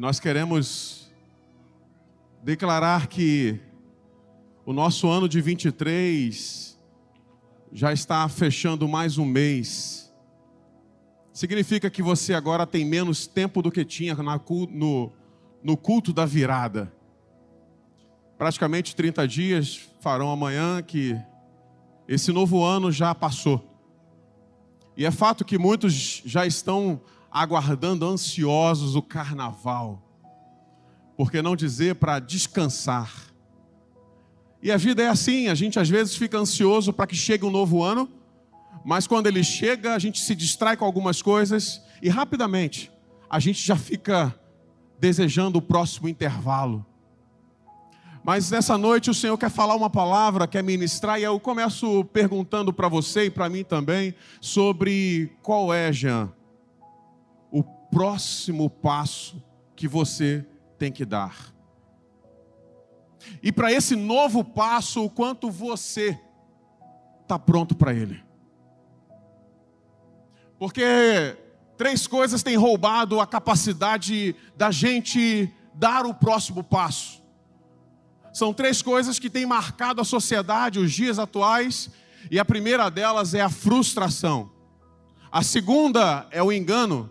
Nós queremos declarar que o nosso ano de 23 já está fechando mais um mês. Significa que você agora tem menos tempo do que tinha no, no culto da virada. Praticamente 30 dias farão amanhã que esse novo ano já passou. E é fato que muitos já estão aguardando ansiosos o carnaval. Por que não dizer para descansar? E a vida é assim, a gente às vezes fica ansioso para que chegue um novo ano, mas quando ele chega, a gente se distrai com algumas coisas e rapidamente a gente já fica desejando o próximo intervalo. Mas nessa noite o Senhor quer falar uma palavra, quer ministrar, e eu começo perguntando para você e para mim também sobre qual é, Jean, próximo passo que você tem que dar. E para esse novo passo, o quanto você está pronto para ele. Porque três coisas têm roubado a capacidade da gente dar o próximo passo. São três coisas que têm marcado a sociedade, os dias atuais, e a primeira delas é a frustração. A segunda é o engano.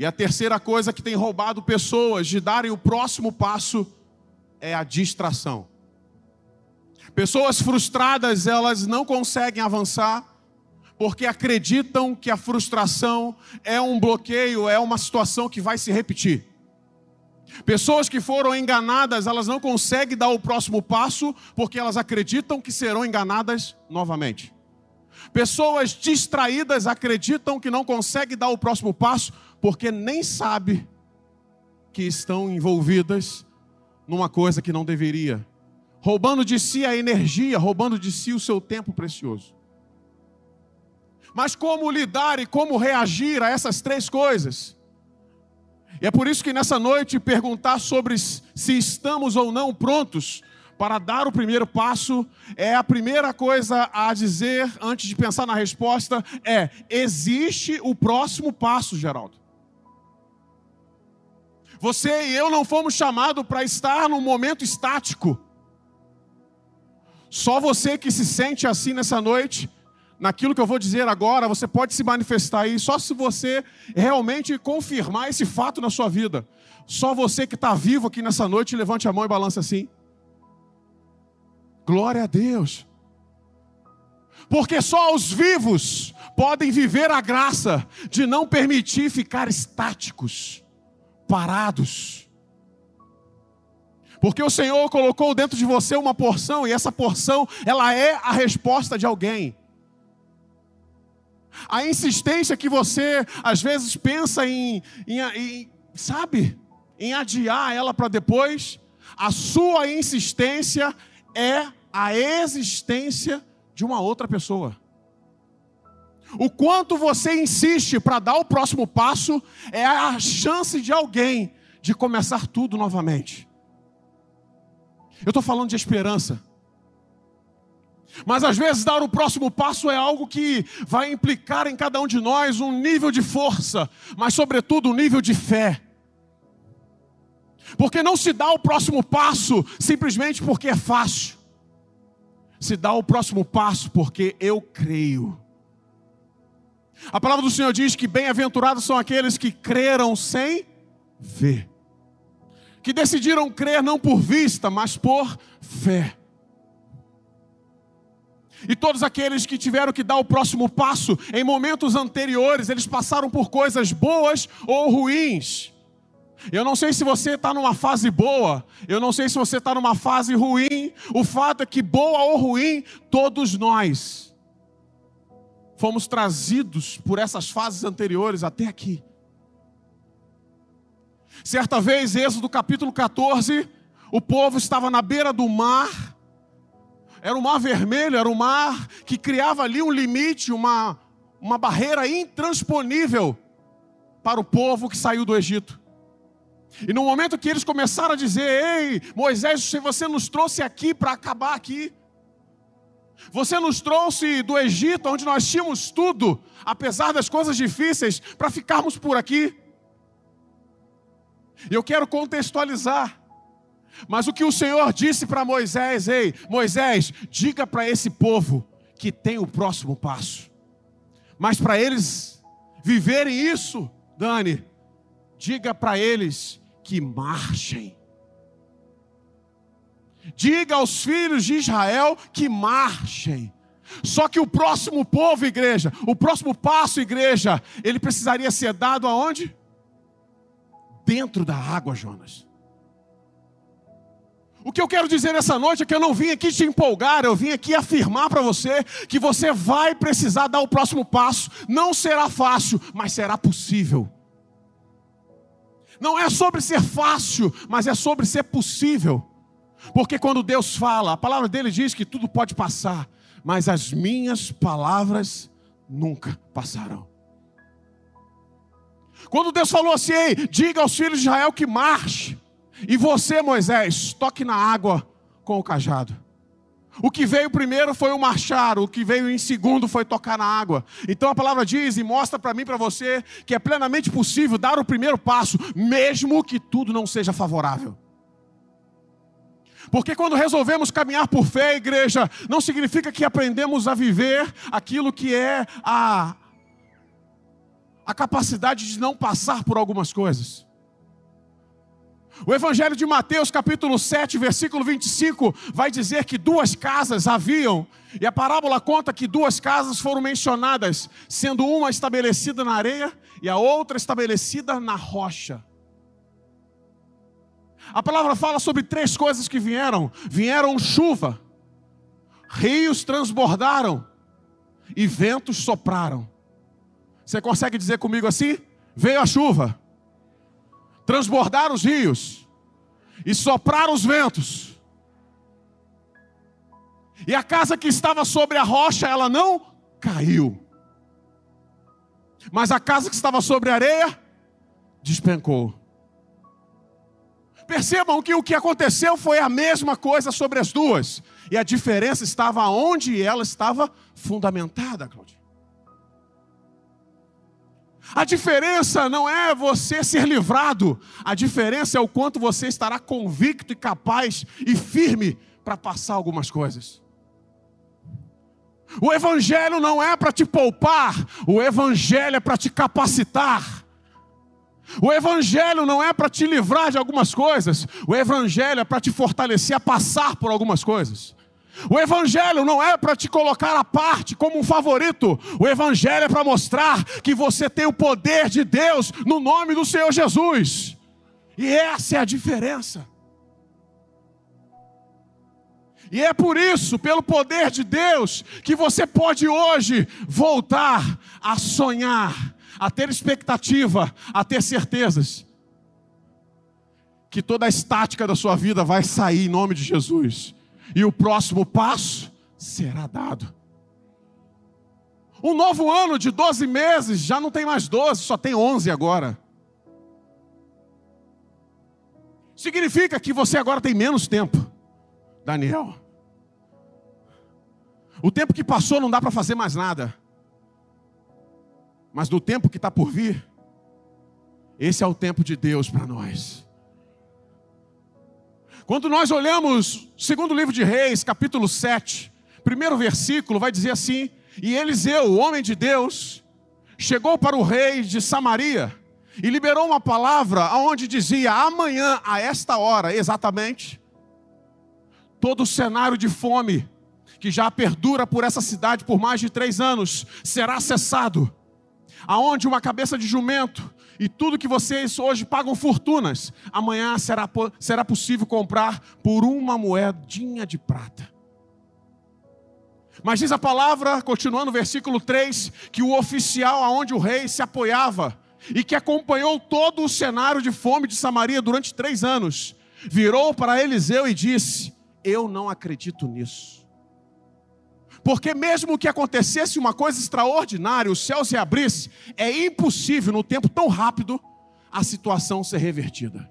E a terceira coisa que tem roubado pessoas de darem o próximo passo é a distração. Pessoas frustradas, elas não conseguem avançar porque acreditam que a frustração é um bloqueio, é uma situação que vai se repetir. Pessoas que foram enganadas, elas não conseguem dar o próximo passo porque elas acreditam que serão enganadas novamente. Pessoas distraídas acreditam que não conseguem dar o próximo passo porque nem sabe que estão envolvidas numa coisa que não deveria, roubando de si a energia, roubando de si o seu tempo precioso. Mas como lidar e como reagir a essas três coisas? E é por isso que nessa noite perguntar sobre se estamos ou não prontos para dar o primeiro passo é a primeira coisa a dizer antes de pensar na resposta é existe o próximo passo, Geraldo. Você e eu não fomos chamados para estar num momento estático. Só você que se sente assim nessa noite naquilo que eu vou dizer agora, você pode se manifestar aí só se você realmente confirmar esse fato na sua vida. Só você que está vivo aqui nessa noite, levante a mão e balance assim. Glória a Deus. Porque só os vivos podem viver a graça de não permitir ficar estáticos, parados. Porque o Senhor colocou dentro de você uma porção e essa porção, ela é a resposta de alguém. A insistência que você às vezes pensa em, em, em sabe, em adiar ela para depois, a sua insistência é a existência de uma outra pessoa. O quanto você insiste para dar o próximo passo é a chance de alguém de começar tudo novamente. Eu estou falando de esperança. Mas às vezes dar o próximo passo é algo que vai implicar em cada um de nós um nível de força, mas sobretudo um nível de fé. Porque não se dá o próximo passo simplesmente porque é fácil. Se dá o próximo passo porque eu creio. A palavra do Senhor diz que bem-aventurados são aqueles que creram sem ver. Que decidiram crer não por vista, mas por fé. E todos aqueles que tiveram que dar o próximo passo em momentos anteriores, eles passaram por coisas boas ou ruins. Eu não sei se você está numa fase boa, eu não sei se você está numa fase ruim. O fato é que, boa ou ruim, todos nós fomos trazidos por essas fases anteriores até aqui. Certa vez, Êxodo capítulo 14, o povo estava na beira do mar era um mar vermelho, era um mar que criava ali um limite, uma, uma barreira intransponível para o povo que saiu do Egito. E no momento que eles começaram a dizer: Ei, Moisés, você nos trouxe aqui para acabar aqui. Você nos trouxe do Egito, onde nós tínhamos tudo, apesar das coisas difíceis, para ficarmos por aqui. Eu quero contextualizar. Mas o que o Senhor disse para Moisés, ei, Moisés, diga para esse povo que tem o próximo passo. Mas para eles viverem isso, Dani, diga para eles que marchem. Diga aos filhos de Israel que marchem. Só que o próximo povo, igreja, o próximo passo, igreja, ele precisaria ser dado aonde? Dentro da água, Jonas. O que eu quero dizer nessa noite é que eu não vim aqui te empolgar, eu vim aqui afirmar para você que você vai precisar dar o próximo passo. Não será fácil, mas será possível. Não é sobre ser fácil, mas é sobre ser possível. Porque quando Deus fala, a palavra dele diz que tudo pode passar, mas as minhas palavras nunca passarão. Quando Deus falou assim, diga aos filhos de Israel que marche, e você, Moisés, toque na água com o cajado. O que veio primeiro foi o marchar, o que veio em segundo foi tocar na água. Então a palavra diz e mostra para mim, para você, que é plenamente possível dar o primeiro passo, mesmo que tudo não seja favorável. Porque quando resolvemos caminhar por fé, igreja, não significa que aprendemos a viver aquilo que é a, a capacidade de não passar por algumas coisas. O Evangelho de Mateus, capítulo 7, versículo 25, vai dizer que duas casas haviam, e a parábola conta que duas casas foram mencionadas, sendo uma estabelecida na areia e a outra estabelecida na rocha. A palavra fala sobre três coisas que vieram: vieram chuva, rios transbordaram e ventos sopraram. Você consegue dizer comigo assim? Veio a chuva, transbordaram os rios e sopraram os ventos. E a casa que estava sobre a rocha, ela não caiu. Mas a casa que estava sobre a areia despencou. Percebam que o que aconteceu foi a mesma coisa sobre as duas. E a diferença estava onde ela estava fundamentada, Claudia. A diferença não é você ser livrado, a diferença é o quanto você estará convicto e capaz e firme para passar algumas coisas. O Evangelho não é para te poupar, o Evangelho é para te capacitar. O Evangelho não é para te livrar de algumas coisas, o Evangelho é para te fortalecer a passar por algumas coisas. O Evangelho não é para te colocar à parte como um favorito, o Evangelho é para mostrar que você tem o poder de Deus no nome do Senhor Jesus, e essa é a diferença. E é por isso, pelo poder de Deus, que você pode hoje voltar a sonhar, a ter expectativa, a ter certezas que toda a estática da sua vida vai sair em nome de Jesus. E o próximo passo será dado. Um novo ano de 12 meses, já não tem mais 12, só tem 11 agora. Significa que você agora tem menos tempo, Daniel. O tempo que passou não dá para fazer mais nada. Mas no tempo que está por vir, esse é o tempo de Deus para nós. Quando nós olhamos, segundo livro de Reis, capítulo 7, primeiro versículo, vai dizer assim: E Eliseu, o homem de Deus, chegou para o rei de Samaria e liberou uma palavra onde dizia: Amanhã, a esta hora, exatamente, todo o cenário de fome que já perdura por essa cidade por mais de três anos será cessado aonde uma cabeça de jumento e tudo que vocês hoje pagam fortunas, amanhã será, será possível comprar por uma moedinha de prata. Mas diz a palavra, continuando o versículo 3, que o oficial aonde o rei se apoiava e que acompanhou todo o cenário de fome de Samaria durante três anos, virou para Eliseu e disse: Eu não acredito nisso. Porque mesmo que acontecesse uma coisa extraordinária, o céu se abrisse, é impossível no tempo tão rápido a situação ser revertida.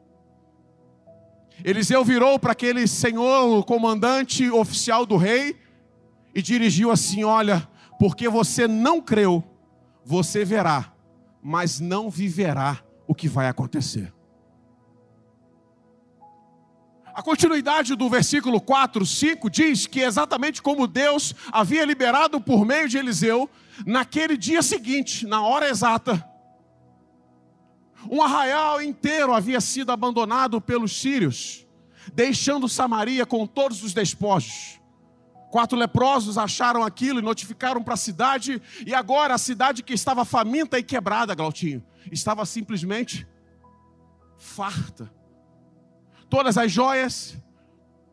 Eliseu virou para aquele senhor, o comandante oficial do rei, e dirigiu assim: Olha, porque você não creu, você verá, mas não viverá o que vai acontecer. A continuidade do versículo 4, 5 diz que exatamente como Deus havia liberado por meio de Eliseu, naquele dia seguinte, na hora exata, um arraial inteiro havia sido abandonado pelos sírios, deixando Samaria com todos os despojos. Quatro leprosos acharam aquilo e notificaram para a cidade, e agora a cidade que estava faminta e quebrada, Glautinho, estava simplesmente farta. Todas as joias,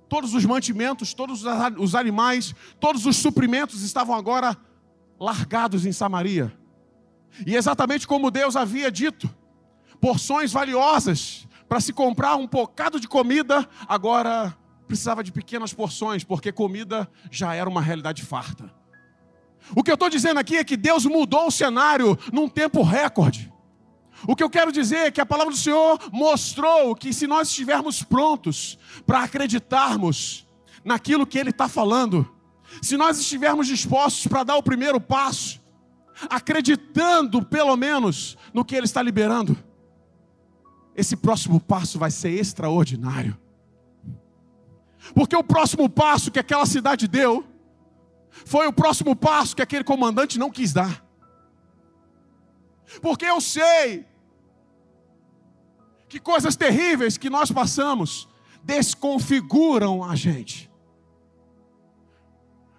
todos os mantimentos, todos os animais, todos os suprimentos estavam agora largados em Samaria. E exatamente como Deus havia dito, porções valiosas para se comprar um bocado de comida, agora precisava de pequenas porções, porque comida já era uma realidade farta. O que eu estou dizendo aqui é que Deus mudou o cenário num tempo recorde. O que eu quero dizer é que a palavra do Senhor mostrou que se nós estivermos prontos para acreditarmos naquilo que Ele está falando, se nós estivermos dispostos para dar o primeiro passo, acreditando pelo menos no que Ele está liberando, esse próximo passo vai ser extraordinário. Porque o próximo passo que aquela cidade deu, foi o próximo passo que aquele comandante não quis dar. Porque eu sei que coisas terríveis que nós passamos desconfiguram a gente.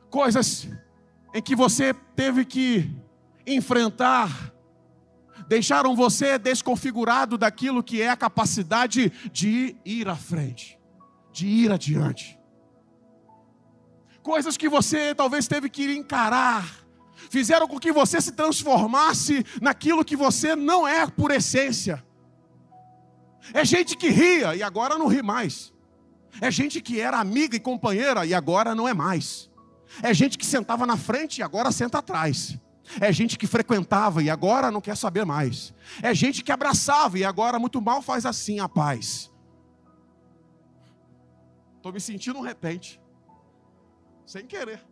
Coisas em que você teve que enfrentar, deixaram você desconfigurado daquilo que é a capacidade de ir à frente, de ir adiante. Coisas que você talvez teve que encarar, fizeram com que você se transformasse naquilo que você não é por essência. É gente que ria e agora não ri mais. É gente que era amiga e companheira e agora não é mais. É gente que sentava na frente e agora senta atrás. É gente que frequentava e agora não quer saber mais. É gente que abraçava e agora muito mal faz assim a paz. Estou me sentindo um repente, sem querer.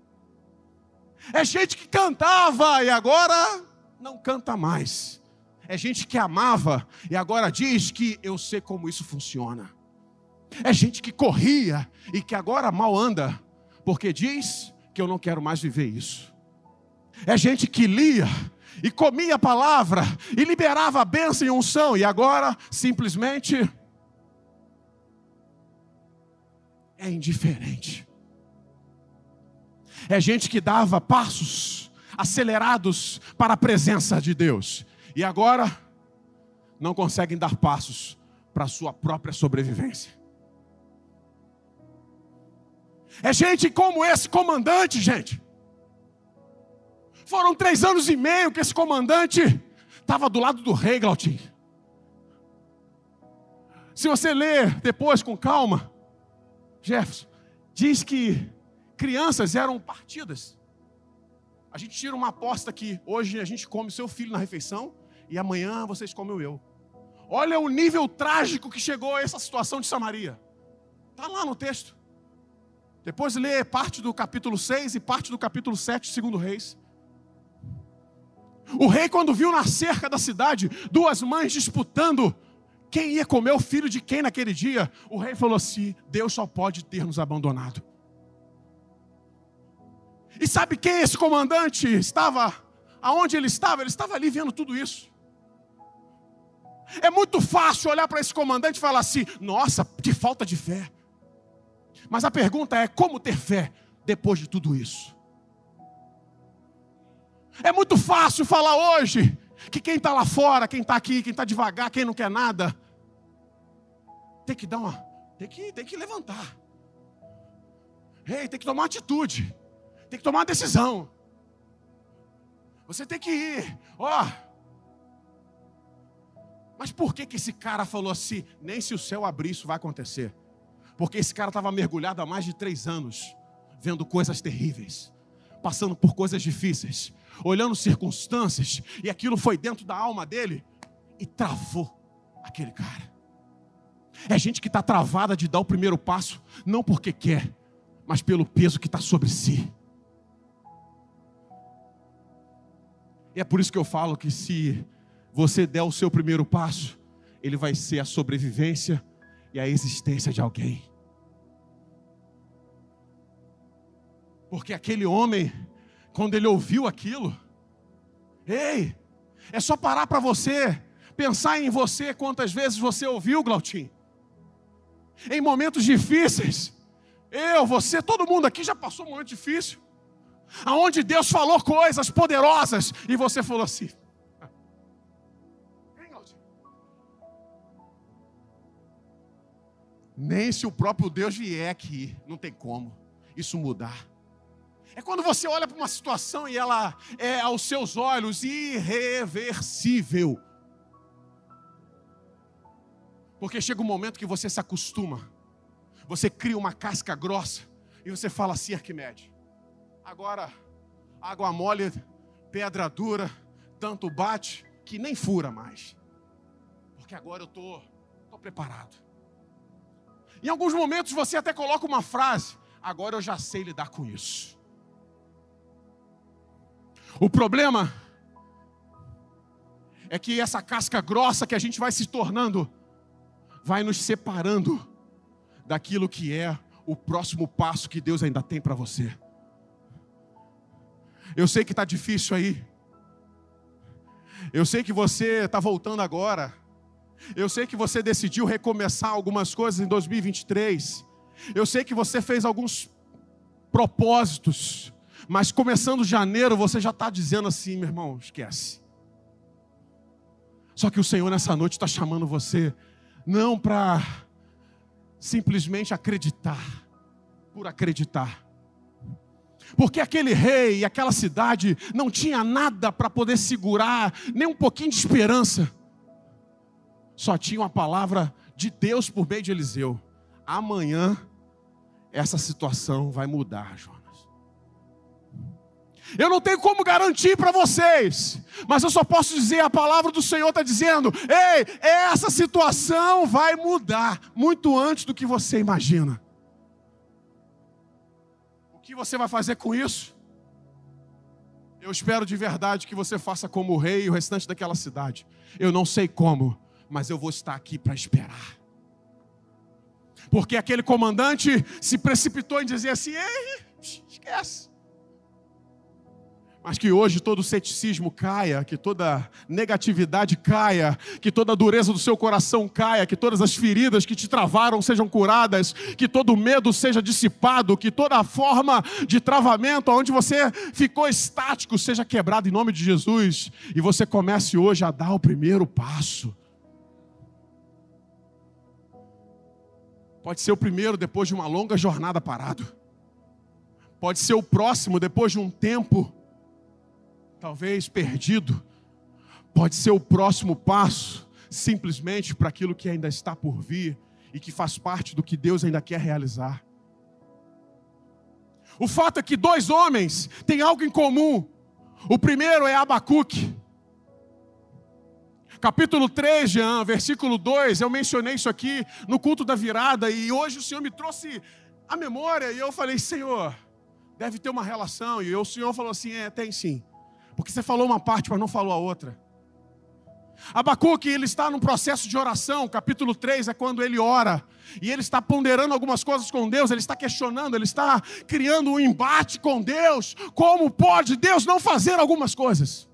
É gente que cantava e agora não canta mais. É gente que amava e agora diz que eu sei como isso funciona. É gente que corria e que agora mal anda, porque diz que eu não quero mais viver isso. É gente que lia e comia a palavra e liberava a bênção e unção, e agora simplesmente é indiferente. É gente que dava passos acelerados para a presença de Deus, e agora não conseguem dar passos para a sua própria sobrevivência. É gente como esse comandante, gente. Foram três anos e meio que esse comandante estava do lado do rei Glautim. Se você ler depois com calma, Jefferson, diz que crianças eram partidas. A gente tira uma aposta que hoje a gente come seu filho na refeição e amanhã vocês comem o eu. Olha o nível trágico que chegou a essa situação de Samaria. Está lá no texto. Depois lê parte do capítulo 6 e parte do capítulo 7, segundo Reis. O rei, quando viu na cerca da cidade duas mães disputando quem ia comer o filho de quem naquele dia, o rei falou assim: Deus só pode ter nos abandonado. E sabe quem esse comandante estava? Aonde ele estava? Ele estava ali vendo tudo isso. É muito fácil olhar para esse comandante e falar assim: nossa, que falta de fé. Mas a pergunta é: como ter fé depois de tudo isso? É muito fácil falar hoje que quem está lá fora, quem está aqui, quem está devagar, quem não quer nada, tem que dar uma, tem que, tem que levantar. Ei, tem que tomar atitude, tem que tomar uma decisão. Você tem que ir, ó. Oh. Mas por que, que esse cara falou assim? Nem se o céu abrir, isso vai acontecer. Porque esse cara estava mergulhado há mais de três anos, vendo coisas terríveis, passando por coisas difíceis, olhando circunstâncias, e aquilo foi dentro da alma dele e travou aquele cara. É gente que está travada de dar o primeiro passo, não porque quer, mas pelo peso que está sobre si. E é por isso que eu falo que se você der o seu primeiro passo, ele vai ser a sobrevivência e a existência de alguém. Porque aquele homem, quando ele ouviu aquilo, ei, é só parar para você, pensar em você quantas vezes você ouviu, Glautim. Em momentos difíceis, eu, você, todo mundo aqui já passou um momento difícil, aonde Deus falou coisas poderosas e você falou assim: Nem se o próprio Deus vier aqui, não tem como isso mudar. É quando você olha para uma situação e ela é aos seus olhos irreversível. Porque chega um momento que você se acostuma, você cria uma casca grossa e você fala assim, Arquimedes. Agora, água mole, pedra dura, tanto bate que nem fura mais. Porque agora eu estou tô, tô preparado. Em alguns momentos você até coloca uma frase: agora eu já sei lidar com isso. O problema é que essa casca grossa que a gente vai se tornando vai nos separando daquilo que é o próximo passo que Deus ainda tem para você. Eu sei que está difícil aí. Eu sei que você está voltando agora. Eu sei que você decidiu recomeçar algumas coisas em 2023. Eu sei que você fez alguns propósitos. Mas começando janeiro, você já está dizendo assim, meu irmão, esquece. Só que o Senhor nessa noite está chamando você, não para simplesmente acreditar, por acreditar. Porque aquele rei e aquela cidade não tinha nada para poder segurar, nem um pouquinho de esperança só tinha a palavra de Deus por meio de Eliseu. Amanhã essa situação vai mudar, Jonas. Eu não tenho como garantir para vocês, mas eu só posso dizer: a palavra do Senhor está dizendo, ei, essa situação vai mudar muito antes do que você imagina. O que você vai fazer com isso? Eu espero de verdade que você faça como o rei e o restante daquela cidade. Eu não sei como, mas eu vou estar aqui para esperar. Porque aquele comandante se precipitou em dizer assim: Ei, esquece. Mas que hoje todo ceticismo caia, que toda negatividade caia, que toda dureza do seu coração caia, que todas as feridas que te travaram sejam curadas, que todo medo seja dissipado, que toda forma de travamento onde você ficou estático seja quebrado em nome de Jesus e você comece hoje a dar o primeiro passo. Pode ser o primeiro depois de uma longa jornada parado. Pode ser o próximo depois de um tempo, talvez perdido. Pode ser o próximo passo, simplesmente para aquilo que ainda está por vir e que faz parte do que Deus ainda quer realizar. O fato é que dois homens têm algo em comum. O primeiro é Abacuque capítulo 3, Jean, versículo 2, eu mencionei isso aqui no culto da virada e hoje o Senhor me trouxe a memória e eu falei, Senhor, deve ter uma relação. E o Senhor falou assim: é, tem sim. Porque você falou uma parte, mas não falou a outra. Abacuque, ele está num processo de oração, capítulo 3 é quando ele ora, e ele está ponderando algumas coisas com Deus, ele está questionando, ele está criando um embate com Deus. Como pode Deus não fazer algumas coisas?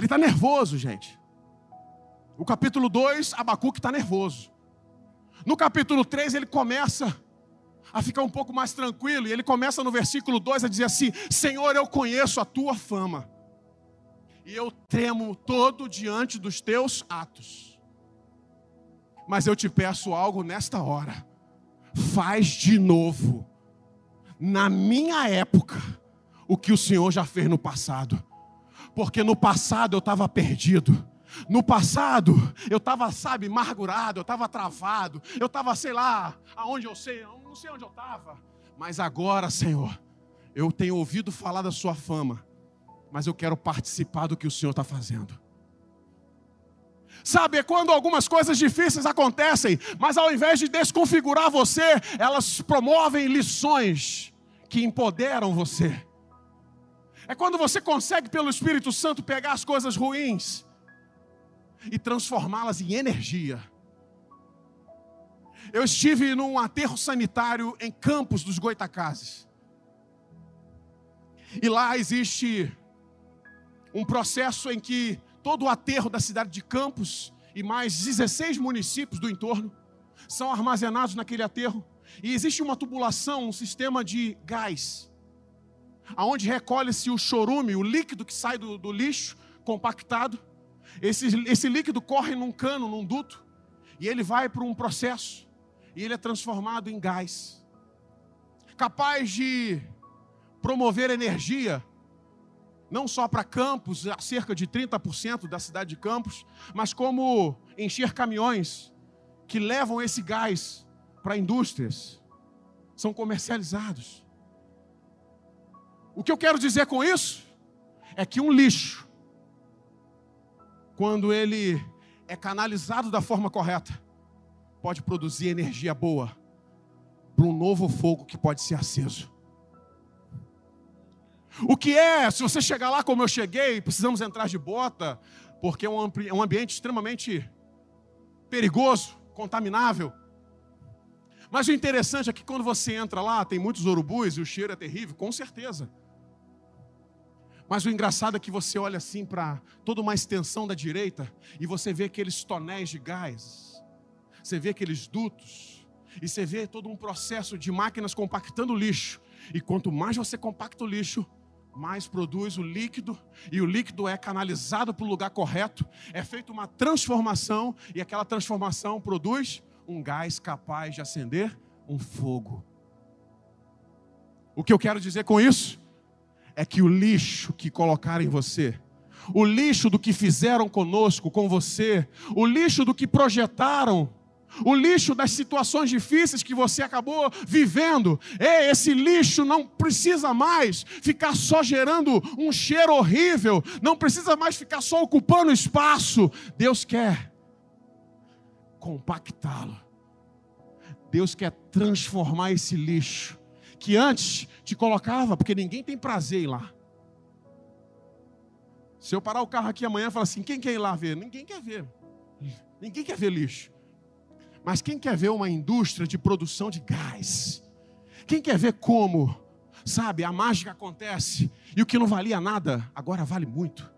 Ele está nervoso, gente. O capítulo 2, Abacuque está nervoso. No capítulo 3, ele começa a ficar um pouco mais tranquilo, e ele começa no versículo 2 a dizer assim: Senhor, eu conheço a tua fama, e eu tremo todo diante dos teus atos. Mas eu te peço algo nesta hora, faz de novo, na minha época, o que o Senhor já fez no passado, porque no passado eu estava perdido no passado, eu estava, sabe, amargurado, eu estava travado, eu estava, sei lá, aonde eu sei, eu não sei onde eu estava. Mas agora, Senhor, eu tenho ouvido falar da Sua fama, mas eu quero participar do que o Senhor está fazendo. Sabe, é quando algumas coisas difíceis acontecem, mas ao invés de desconfigurar você, elas promovem lições que empoderam você. É quando você consegue, pelo Espírito Santo, pegar as coisas ruins e transformá-las em energia. Eu estive num aterro sanitário em Campos dos Goitacazes. E lá existe um processo em que todo o aterro da cidade de Campos e mais 16 municípios do entorno são armazenados naquele aterro. E existe uma tubulação, um sistema de gás, aonde recolhe-se o chorume, o líquido que sai do, do lixo compactado. Esse, esse líquido corre num cano, num duto, e ele vai para um processo, e ele é transformado em gás, capaz de promover energia não só para Campos, cerca de 30% da cidade de Campos, mas como encher caminhões que levam esse gás para indústrias, são comercializados. O que eu quero dizer com isso é que um lixo, quando ele é canalizado da forma correta, pode produzir energia boa para um novo fogo que pode ser aceso. O que é, se você chegar lá como eu cheguei, precisamos entrar de bota, porque é um, é ambiente extremamente perigoso, contaminável. Mas o interessante é que quando você entra lá, tem muitos urubus e o cheiro é terrível, com certeza. Mas o engraçado é que você olha assim para toda uma extensão da direita e você vê aqueles tonéis de gás, você vê aqueles dutos, e você vê todo um processo de máquinas compactando lixo. E quanto mais você compacta o lixo, mais produz o líquido, e o líquido é canalizado para o lugar correto, é feita uma transformação, e aquela transformação produz um gás capaz de acender um fogo. O que eu quero dizer com isso é que o lixo que colocaram em você, o lixo do que fizeram conosco, com você, o lixo do que projetaram, o lixo das situações difíceis que você acabou vivendo. Ei, esse lixo não precisa mais ficar só gerando um cheiro horrível, não precisa mais ficar só ocupando espaço. Deus quer compactá-lo. Deus quer transformar esse lixo que antes te colocava, porque ninguém tem prazer em ir lá. Se eu parar o carro aqui amanhã e falar assim, quem quer ir lá ver? Ninguém quer ver. Ninguém quer ver lixo. Mas quem quer ver uma indústria de produção de gás? Quem quer ver como, sabe, a mágica acontece e o que não valia nada agora vale muito?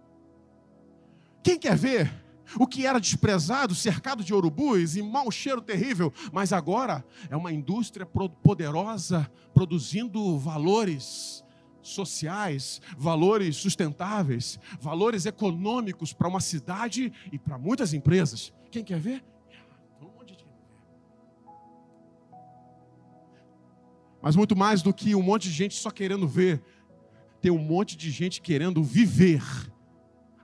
Quem quer ver o que era desprezado, cercado de urubus e mau cheiro terrível, mas agora é uma indústria poderosa produzindo valores sociais, valores sustentáveis, valores econômicos para uma cidade e para muitas empresas. Quem quer ver? Mas muito mais do que um monte de gente só querendo ver, tem um monte de gente querendo viver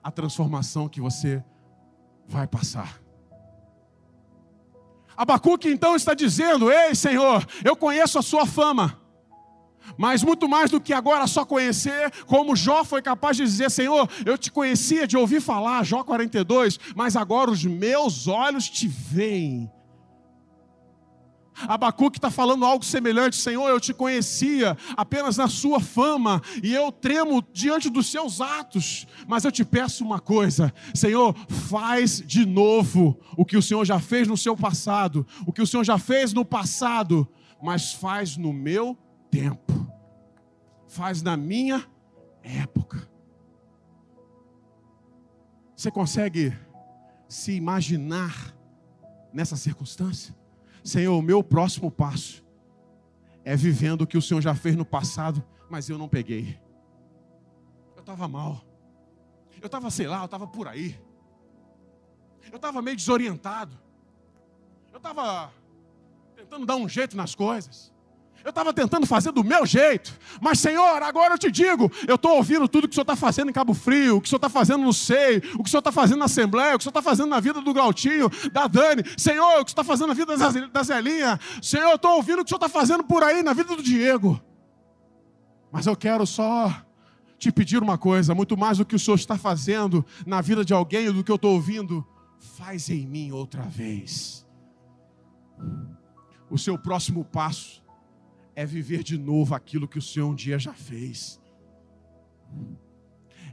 a transformação que você vai passar. Abacuque então está dizendo: Ei, Senhor, eu conheço a sua fama. Mas muito mais do que agora só conhecer, como Jó foi capaz de dizer: Senhor, eu te conhecia de ouvir falar, Jó 42, mas agora os meus olhos te veem Abacuque está falando algo semelhante, Senhor, eu te conhecia apenas na sua fama, e eu tremo diante dos seus atos, mas eu te peço uma coisa, Senhor, faz de novo o que o Senhor já fez no seu passado, o que o Senhor já fez no passado, mas faz no meu tempo, faz na minha época. Você consegue se imaginar nessa circunstância? Senhor, o meu próximo passo é vivendo o que o Senhor já fez no passado, mas eu não peguei. Eu estava mal. Eu estava, sei lá, eu estava por aí. Eu estava meio desorientado. Eu estava tentando dar um jeito nas coisas. Eu estava tentando fazer do meu jeito, mas Senhor, agora eu te digo: eu estou ouvindo tudo que o Senhor está fazendo em Cabo Frio, o que o Senhor está fazendo no SEI, o que o Senhor está fazendo na Assembleia, o que o Senhor está fazendo na vida do Galtinho, da Dani, Senhor, o que o Senhor está fazendo na vida da Zelinha, Senhor, eu estou ouvindo o que o Senhor está fazendo por aí na vida do Diego, mas eu quero só te pedir uma coisa: muito mais do que o Senhor está fazendo na vida de alguém, do que eu estou ouvindo, faz em mim outra vez. O seu próximo passo é viver de novo aquilo que o Senhor um dia já fez.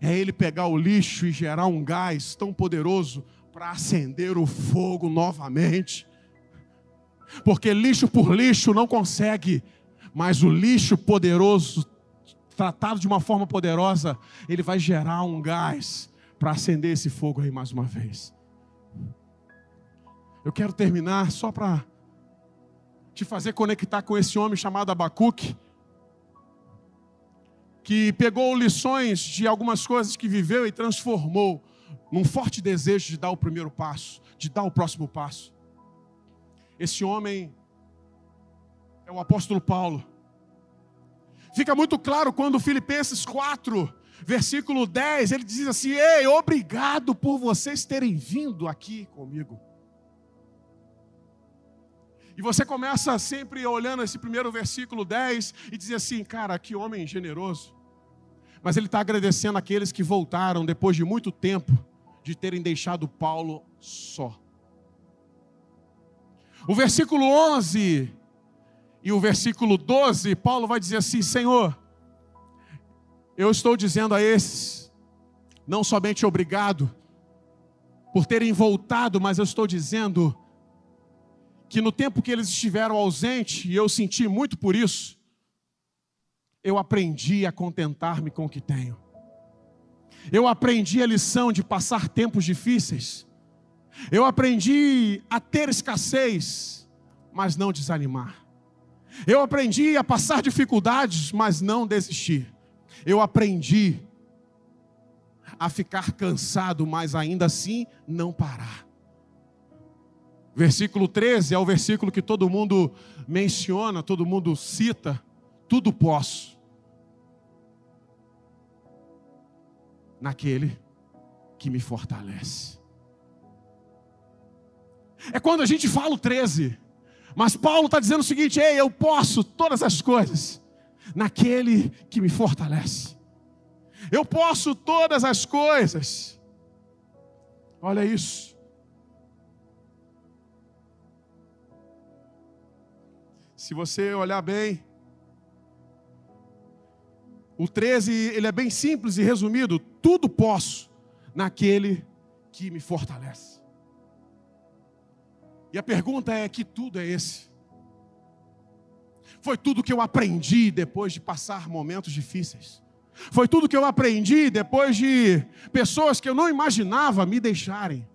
É Ele pegar o lixo e gerar um gás tão poderoso para acender o fogo novamente. Porque lixo por lixo não consegue, mas o lixo poderoso tratado de uma forma poderosa, ele vai gerar um gás para acender esse fogo aí mais uma vez. Eu quero terminar só para te fazer conectar com esse homem chamado Abacuque, que pegou lições de algumas coisas que viveu e transformou num forte desejo de dar o primeiro passo, de dar o próximo passo. Esse homem é o apóstolo Paulo. Fica muito claro quando Filipenses 4, versículo 10, ele diz assim: Ei, obrigado por vocês terem vindo aqui comigo. E você começa sempre olhando esse primeiro versículo 10 e diz assim: Cara, que homem generoso. Mas ele está agradecendo aqueles que voltaram depois de muito tempo de terem deixado Paulo só. O versículo 11 e o versículo 12, Paulo vai dizer assim: Senhor, eu estou dizendo a esses, não somente obrigado por terem voltado, mas eu estou dizendo que no tempo que eles estiveram ausentes, e eu senti muito por isso, eu aprendi a contentar-me com o que tenho. Eu aprendi a lição de passar tempos difíceis. Eu aprendi a ter escassez, mas não desanimar. Eu aprendi a passar dificuldades, mas não desistir. Eu aprendi a ficar cansado, mas ainda assim não parar. Versículo 13 é o versículo que todo mundo menciona, todo mundo cita. Tudo posso. Naquele que me fortalece. É quando a gente fala o 13. Mas Paulo está dizendo o seguinte: ei, eu posso todas as coisas naquele que me fortalece. Eu posso todas as coisas. Olha isso. Se você olhar bem, o 13, ele é bem simples e resumido: tudo posso naquele que me fortalece. E a pergunta é: que tudo é esse? Foi tudo que eu aprendi depois de passar momentos difíceis. Foi tudo que eu aprendi depois de pessoas que eu não imaginava me deixarem.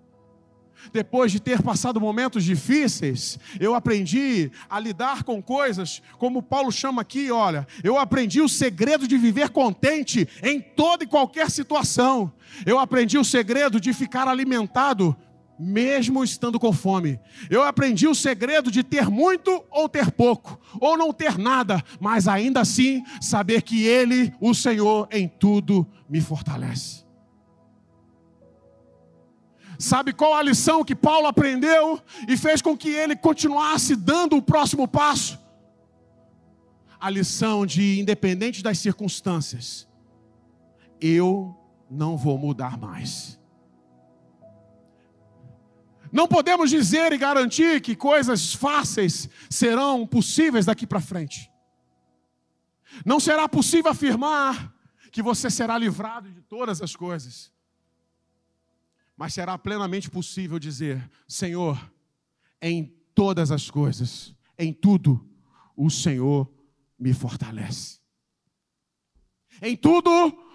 Depois de ter passado momentos difíceis, eu aprendi a lidar com coisas, como Paulo chama aqui, olha, eu aprendi o segredo de viver contente em toda e qualquer situação. Eu aprendi o segredo de ficar alimentado mesmo estando com fome. Eu aprendi o segredo de ter muito ou ter pouco, ou não ter nada, mas ainda assim saber que Ele, o Senhor, em tudo me fortalece. Sabe qual a lição que Paulo aprendeu e fez com que ele continuasse dando o próximo passo? A lição de, independente das circunstâncias, eu não vou mudar mais. Não podemos dizer e garantir que coisas fáceis serão possíveis daqui para frente. Não será possível afirmar que você será livrado de todas as coisas. Mas será plenamente possível dizer: Senhor, em todas as coisas, em tudo, o Senhor me fortalece. Em tudo,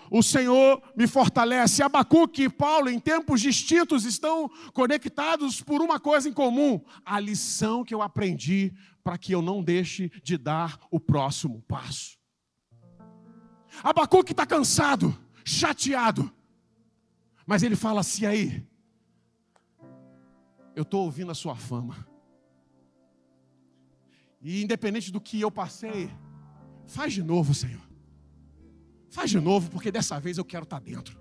o Senhor me fortalece. Abacuque e Paulo, em tempos distintos, estão conectados por uma coisa em comum: a lição que eu aprendi para que eu não deixe de dar o próximo passo. Abacuque está cansado, chateado, mas ele fala assim: aí, eu estou ouvindo a sua fama, e independente do que eu passei, faz de novo, Senhor. Faz de novo, porque dessa vez eu quero estar dentro.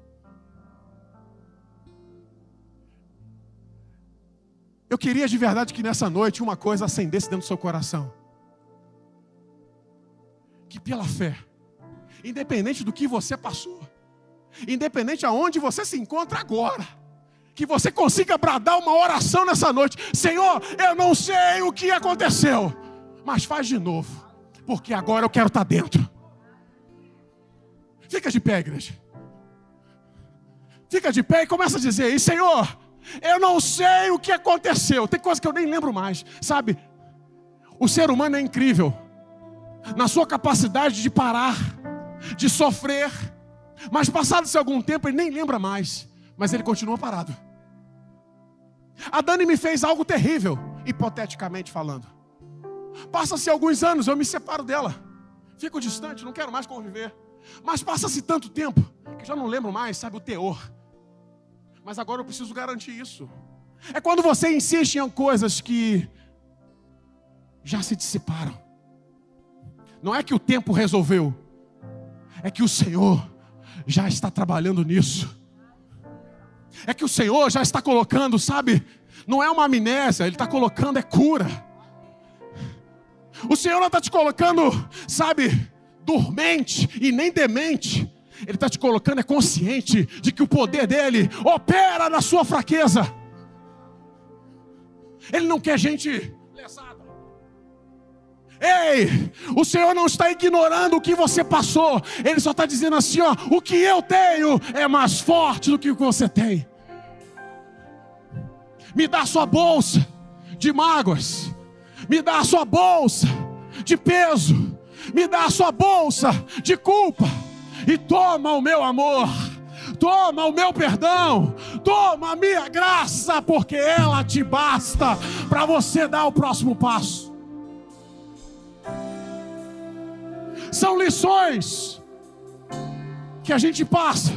Eu queria de verdade que nessa noite uma coisa acendesse dentro do seu coração. Que pela fé, independente do que você passou, independente aonde você se encontra agora, que você consiga bradar uma oração nessa noite: Senhor, eu não sei o que aconteceu, mas faz de novo, porque agora eu quero estar dentro. Fica de pé, igreja. Fica de pé e começa a dizer: e Senhor, eu não sei o que aconteceu. Tem coisa que eu nem lembro mais, sabe? O ser humano é incrível na sua capacidade de parar, de sofrer. Mas passado-se algum tempo, ele nem lembra mais. Mas ele continua parado. A Dani me fez algo terrível, hipoteticamente falando. Passa-se alguns anos, eu me separo dela. Fico distante, não quero mais conviver. Mas passa-se tanto tempo que já não lembro mais, sabe, o teor. Mas agora eu preciso garantir isso. É quando você insiste em coisas que já se dissiparam. Não é que o tempo resolveu, é que o Senhor já está trabalhando nisso. É que o Senhor já está colocando, sabe? Não é uma amnésia, Ele está colocando é cura. O Senhor não está te colocando, sabe, dormente e nem demente. Ele está te colocando é consciente de que o poder dele opera na sua fraqueza. Ele não quer gente. Ei, o Senhor não está ignorando o que você passou. Ele só está dizendo assim: ó, o que eu tenho é mais forte do que o que você tem. Me dá sua bolsa de mágoas. Me dá sua bolsa de peso. Me dá sua bolsa de culpa. E toma o meu amor toma o meu perdão, toma a minha graça, porque ela te basta para você dar o próximo passo. São lições que a gente passa.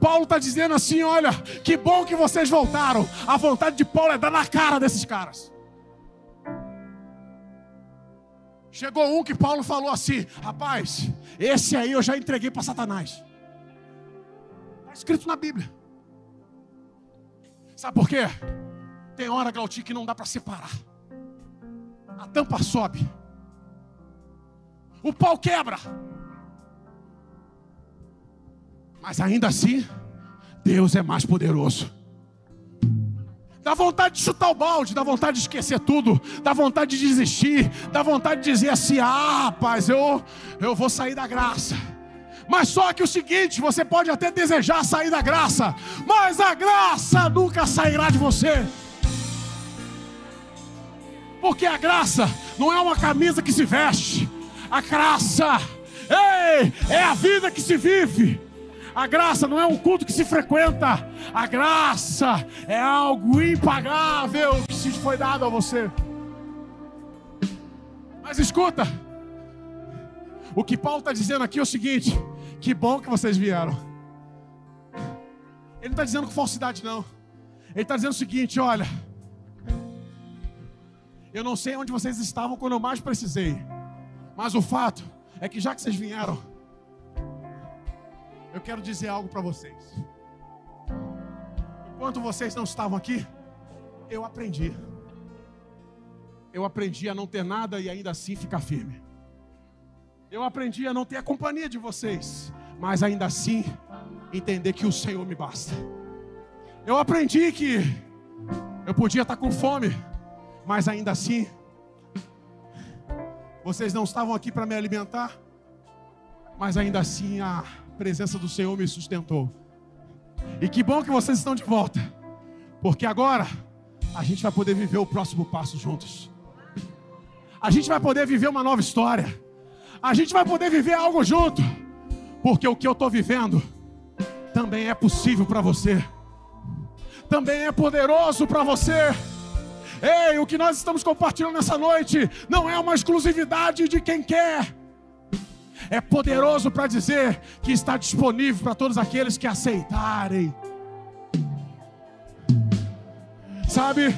Paulo está dizendo assim: olha, que bom que vocês voltaram. A vontade de Paulo é dar na cara desses caras. Chegou um que Paulo falou assim: rapaz, esse aí eu já entreguei para Satanás. Está escrito na Bíblia. Sabe por quê? Tem hora, Glauti, que não dá para separar. A tampa sobe. O pau quebra. Mas ainda assim, Deus é mais poderoso. Dá vontade de chutar o balde, dá vontade de esquecer tudo, dá vontade de desistir, dá vontade de dizer assim: ah, rapaz, eu, eu vou sair da graça. Mas só que o seguinte, você pode até desejar sair da graça, mas a graça nunca sairá de você. Porque a graça não é uma camisa que se veste, a graça, ei, é a vida que se vive. A graça não é um culto que se frequenta. A graça é algo impagável que se foi dado a você. Mas escuta, o que Paulo está dizendo aqui é o seguinte: que bom que vocês vieram. Ele não está dizendo com falsidade, não. Ele está dizendo o seguinte: olha, eu não sei onde vocês estavam quando eu mais precisei, mas o fato é que já que vocês vieram, eu quero dizer algo para vocês. Enquanto vocês não estavam aqui, eu aprendi. Eu aprendi a não ter nada e ainda assim ficar firme. Eu aprendi a não ter a companhia de vocês, mas ainda assim entender que o Senhor me basta. Eu aprendi que eu podia estar com fome, mas ainda assim vocês não estavam aqui para me alimentar, mas ainda assim a presença do Senhor me sustentou. E que bom que vocês estão de volta, porque agora a gente vai poder viver o próximo passo juntos. A gente vai poder viver uma nova história. A gente vai poder viver algo junto, porque o que eu estou vivendo também é possível para você, também é poderoso para você. Ei, o que nós estamos compartilhando nessa noite não é uma exclusividade de quem quer é poderoso para dizer que está disponível para todos aqueles que aceitarem. Sabe?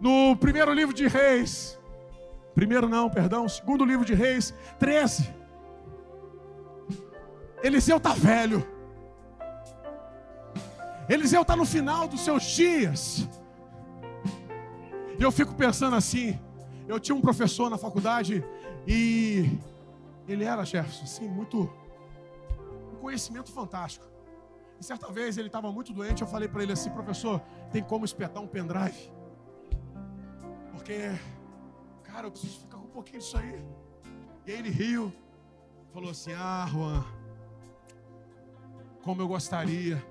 No primeiro livro de Reis, primeiro não, perdão, segundo livro de Reis, 13. Eliseu está velho. Eliseu está no final dos seus dias. E eu fico pensando assim. Eu tinha um professor na faculdade e ele era, Jefferson, assim, muito. Um conhecimento fantástico. E certa vez ele estava muito doente, eu falei para ele assim, professor, tem como espetar um pendrive? Porque, cara, eu preciso ficar com um pouquinho disso aí. E aí ele riu, falou assim: Ah, Juan, como eu gostaria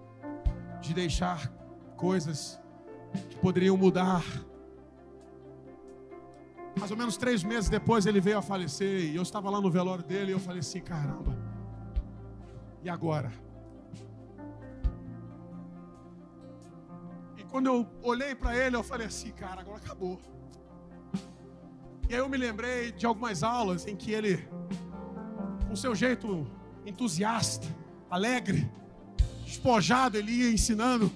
de deixar coisas que poderiam mudar Mais ou menos três meses depois ele veio a falecer e eu estava lá no velório dele e eu falei assim: caramba, e agora? E quando eu olhei para ele, eu falei assim: cara, agora acabou. E aí eu me lembrei de algumas aulas em que ele, com seu jeito entusiasta, alegre, despojado, ele ia ensinando.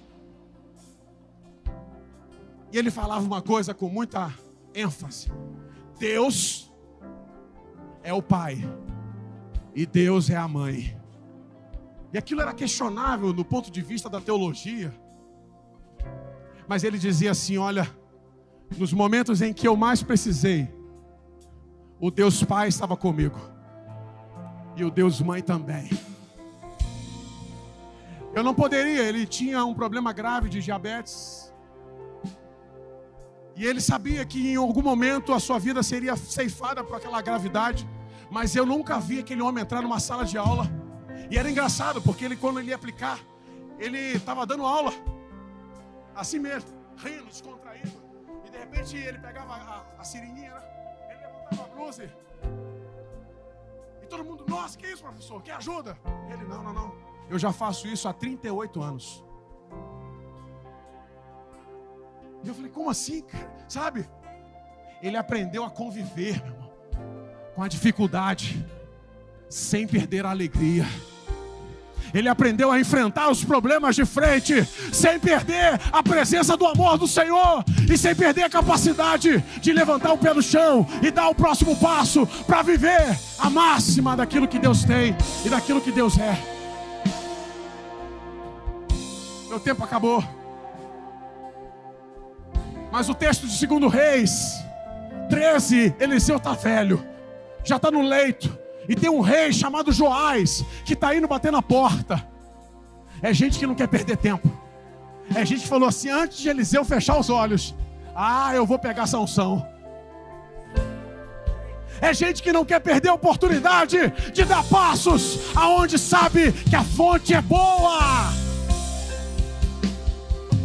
E ele falava uma coisa com muita ênfase: Deus é o pai e Deus é a mãe. E aquilo era questionável no ponto de vista da teologia. Mas ele dizia assim: Olha, nos momentos em que eu mais precisei, o Deus Pai estava comigo, e o Deus Mãe também. Eu não poderia, ele tinha um problema grave de diabetes. E ele sabia que em algum momento a sua vida seria ceifada por aquela gravidade. Mas eu nunca vi aquele homem entrar numa sala de aula. E era engraçado, porque ele, quando ele ia aplicar, ele estava dando aula. Assim mesmo, rindo, descontraído. E de repente ele pegava a, a seringuinha, né? ele levantava a blusa. E todo mundo, nossa, que isso, professor? Que ajuda? Ele, não, não, não. Eu já faço isso há 38 anos. E eu falei, como assim? Sabe? Ele aprendeu a conviver, meu irmão, com a dificuldade, sem perder a alegria. Ele aprendeu a enfrentar os problemas de frente, sem perder a presença do amor do Senhor e sem perder a capacidade de levantar o pé do chão e dar o próximo passo para viver a máxima daquilo que Deus tem e daquilo que Deus é. Meu tempo acabou. Mas o texto de 2 Reis 13, Eliseu está velho, já está no leito, e tem um rei chamado Joás que está indo bater na porta. É gente que não quer perder tempo. É gente que falou assim: antes de Eliseu fechar os olhos, ah, eu vou pegar sanção. É gente que não quer perder a oportunidade de dar passos aonde sabe que a fonte é boa.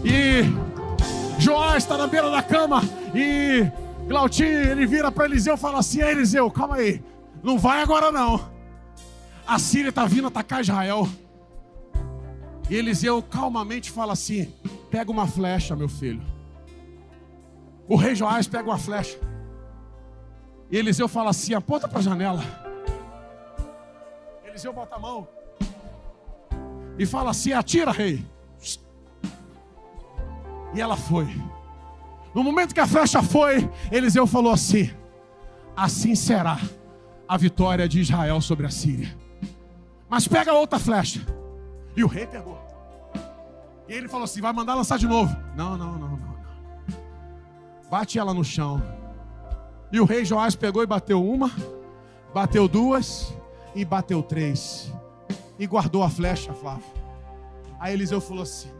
E Joás está na beira da cama e Glautinho, ele vira para Eliseu e fala assim: Eliseu, calma aí, não vai agora não. A Síria está vindo atacar Israel. E Eliseu calmamente fala assim: pega uma flecha, meu filho. O rei Joás pega uma flecha. E Eliseu fala assim: aponta para a janela. Eliseu bota a mão e fala assim: atira, rei. E ela foi. No momento que a flecha foi, Eliseu falou assim: Assim será a vitória de Israel sobre a Síria. Mas pega outra flecha. E o rei pegou. E ele falou assim: Vai mandar lançar de novo. Não, não, não, não. não. Bate ela no chão. E o rei Joás pegou e bateu uma, bateu duas e bateu três. E guardou a flecha, Flávio. Aí Eliseu falou assim: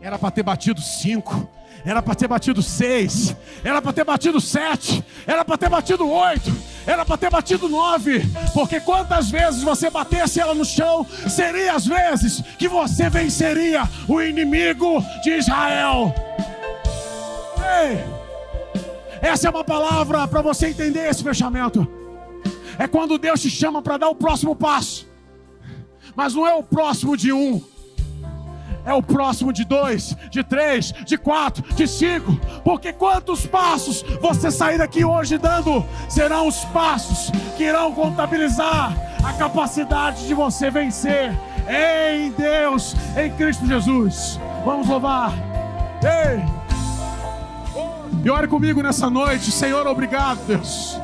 era para ter batido cinco, era para ter batido seis, era para ter batido sete, era para ter batido oito, era para ter batido nove, porque quantas vezes você batesse ela no chão, seria as vezes que você venceria o inimigo de Israel. Ei, essa é uma palavra para você entender esse fechamento. É quando Deus te chama para dar o próximo passo, mas não é o próximo de um é o próximo de dois, de três, de quatro, de cinco, porque quantos passos você sair daqui hoje dando serão os passos que irão contabilizar a capacidade de você vencer em Deus, em Cristo Jesus. Vamos louvar. Ei! E ore comigo nessa noite, Senhor, obrigado, Deus.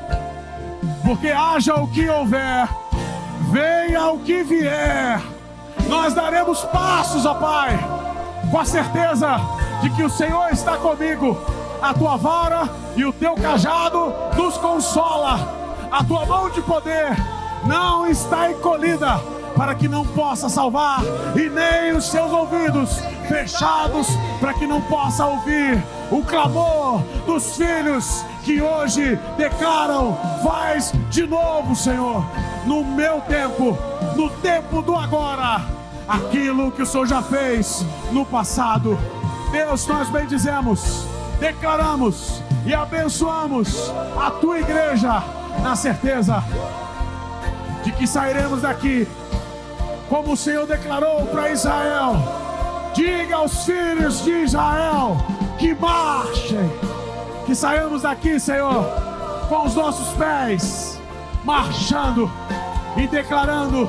Porque haja o que houver, venha o que vier nós daremos passos, ó Pai, com a certeza de que o Senhor está comigo. A tua vara e o teu cajado nos consola. A tua mão de poder não está encolhida para que não possa salvar, e nem os seus ouvidos fechados para que não possa ouvir o clamor dos filhos que hoje declaram: faz de novo, Senhor, no meu tempo, no tempo do agora aquilo que o Senhor já fez no passado. Deus, nós bendizemos declaramos e abençoamos a tua igreja na certeza de que sairemos daqui como o Senhor declarou para Israel. Diga aos filhos de Israel que marchem, que saímos daqui, Senhor, com os nossos pés marchando e declarando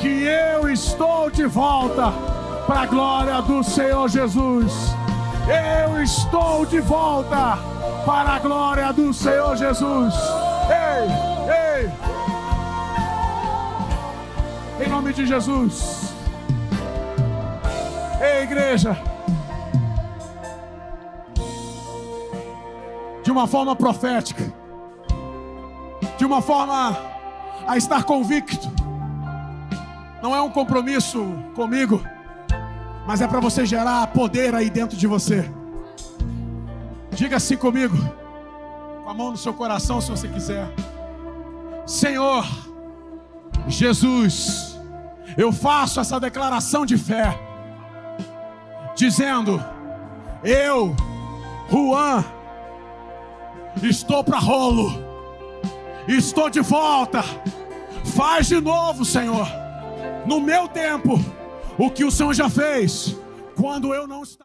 que eu estou de volta para a glória do Senhor Jesus. Eu estou de volta para a glória do Senhor Jesus. Ei, ei. Em nome de Jesus. Ei, igreja. De uma forma profética. De uma forma a estar convicto. Não é um compromisso comigo, mas é para você gerar poder aí dentro de você. Diga assim comigo, com a mão no seu coração, se você quiser. Senhor, Jesus, eu faço essa declaração de fé, dizendo: Eu, Juan, estou para rolo, estou de volta. Faz de novo, Senhor, no meu tempo, o que o Senhor já fez, quando eu não estava.